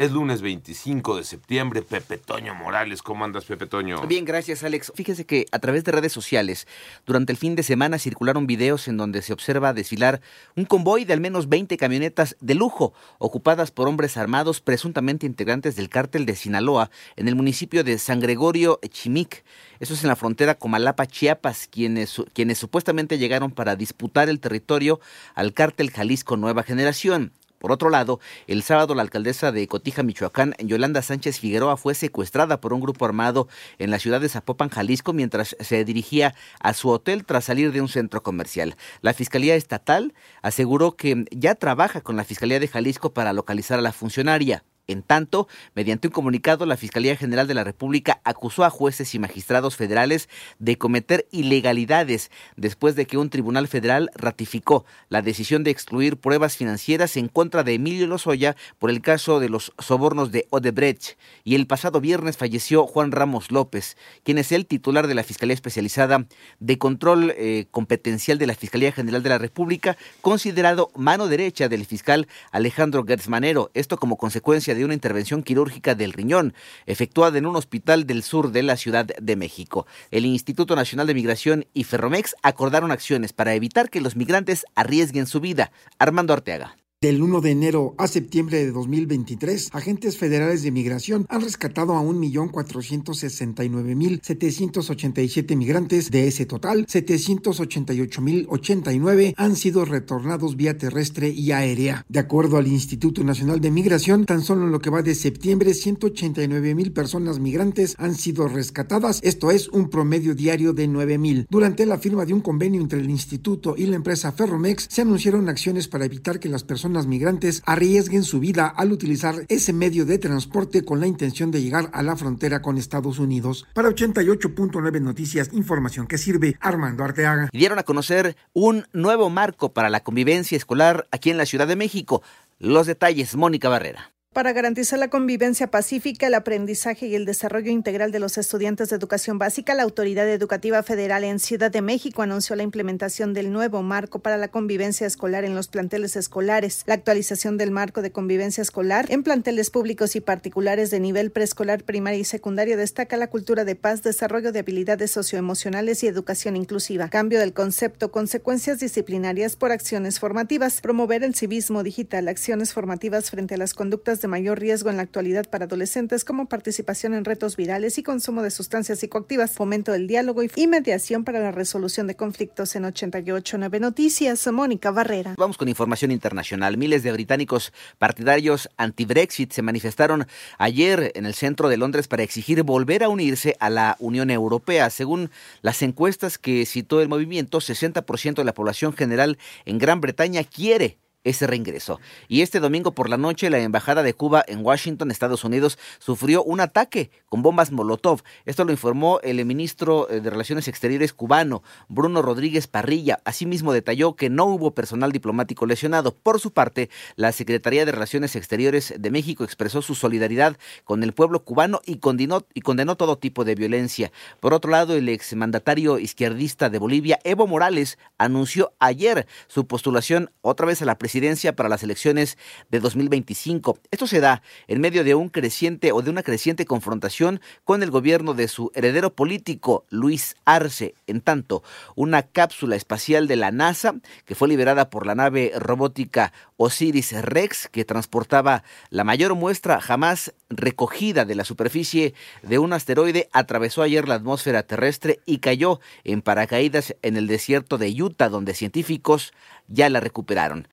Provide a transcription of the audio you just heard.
Es lunes 25 de septiembre. Pepe Toño Morales, ¿cómo andas, Pepe Toño? Bien, gracias, Alex. Fíjese que a través de redes sociales, durante el fin de semana circularon videos en donde se observa desfilar un convoy de al menos 20 camionetas de lujo, ocupadas por hombres armados presuntamente integrantes del cártel de Sinaloa, en el municipio de San Gregorio Chimic. Eso es en la frontera Comalapa, Chiapas, quienes, quienes supuestamente llegaron para disputar el territorio al cártel Jalisco Nueva Generación. Por otro lado, el sábado la alcaldesa de Cotija, Michoacán, Yolanda Sánchez Figueroa, fue secuestrada por un grupo armado en la ciudad de Zapopan, Jalisco, mientras se dirigía a su hotel tras salir de un centro comercial. La Fiscalía Estatal aseguró que ya trabaja con la Fiscalía de Jalisco para localizar a la funcionaria. En tanto, mediante un comunicado, la Fiscalía General de la República acusó a jueces y magistrados federales de cometer ilegalidades después de que un tribunal federal ratificó la decisión de excluir pruebas financieras en contra de Emilio Lozoya por el caso de los sobornos de Odebrecht. Y el pasado viernes falleció Juan Ramos López, quien es el titular de la Fiscalía Especializada de Control eh, Competencial de la Fiscalía General de la República, considerado mano derecha del fiscal Alejandro Gertz Manero. Esto como consecuencia de de una intervención quirúrgica del riñón efectuada en un hospital del sur de la Ciudad de México. El Instituto Nacional de Migración y Ferromex acordaron acciones para evitar que los migrantes arriesguen su vida. Armando Arteaga. Del 1 de enero a septiembre de 2023, agentes federales de migración han rescatado a 1.469.787 migrantes. De ese total, 788.089 han sido retornados vía terrestre y aérea. De acuerdo al Instituto Nacional de Migración, tan solo en lo que va de septiembre, 189.000 personas migrantes han sido rescatadas, esto es un promedio diario de 9.000. Durante la firma de un convenio entre el instituto y la empresa Ferromex, se anunciaron acciones para evitar que las personas migrantes arriesguen su vida al utilizar ese medio de transporte con la intención de llegar a la frontera con Estados Unidos. Para 88.9 Noticias, información que sirve Armando Arteaga. Dieron a conocer un nuevo marco para la convivencia escolar aquí en la Ciudad de México. Los detalles, Mónica Barrera. Para garantizar la convivencia pacífica, el aprendizaje y el desarrollo integral de los estudiantes de educación básica, la Autoridad Educativa Federal en Ciudad de México anunció la implementación del nuevo marco para la convivencia escolar en los planteles escolares, la actualización del marco de convivencia escolar en planteles públicos y particulares de nivel preescolar, primaria y secundaria destaca la cultura de paz, desarrollo de habilidades socioemocionales y educación inclusiva, cambio del concepto, consecuencias disciplinarias por acciones formativas, promover el civismo digital, acciones formativas frente a las conductas de mayor riesgo en la actualidad para adolescentes como participación en retos virales y consumo de sustancias psicoactivas, fomento del diálogo y mediación para la resolución de conflictos en 889 Noticias. Mónica Barrera. Vamos con información internacional. Miles de británicos partidarios anti-Brexit se manifestaron ayer en el centro de Londres para exigir volver a unirse a la Unión Europea. Según las encuestas que citó el movimiento, 60% de la población general en Gran Bretaña quiere ese reingreso. Y este domingo por la noche, la Embajada de Cuba en Washington, Estados Unidos, sufrió un ataque con bombas Molotov. Esto lo informó el ministro eh, de Relaciones Exteriores cubano, Bruno Rodríguez Parrilla. Asimismo, detalló que no hubo personal diplomático lesionado. Por su parte, la Secretaría de Relaciones Exteriores de México expresó su solidaridad con el pueblo cubano y condenó, y condenó todo tipo de violencia. Por otro lado, el exmandatario izquierdista de Bolivia, Evo Morales, anunció ayer su postulación otra vez a la presidencia presidencia para las elecciones de 2025. Esto se da en medio de un creciente o de una creciente confrontación con el gobierno de su heredero político, Luis Arce. En tanto, una cápsula espacial de la NASA, que fue liberada por la nave robótica Osiris Rex, que transportaba la mayor muestra jamás recogida de la superficie de un asteroide, atravesó ayer la atmósfera terrestre y cayó en paracaídas en el desierto de Utah, donde científicos ya la recuperaron.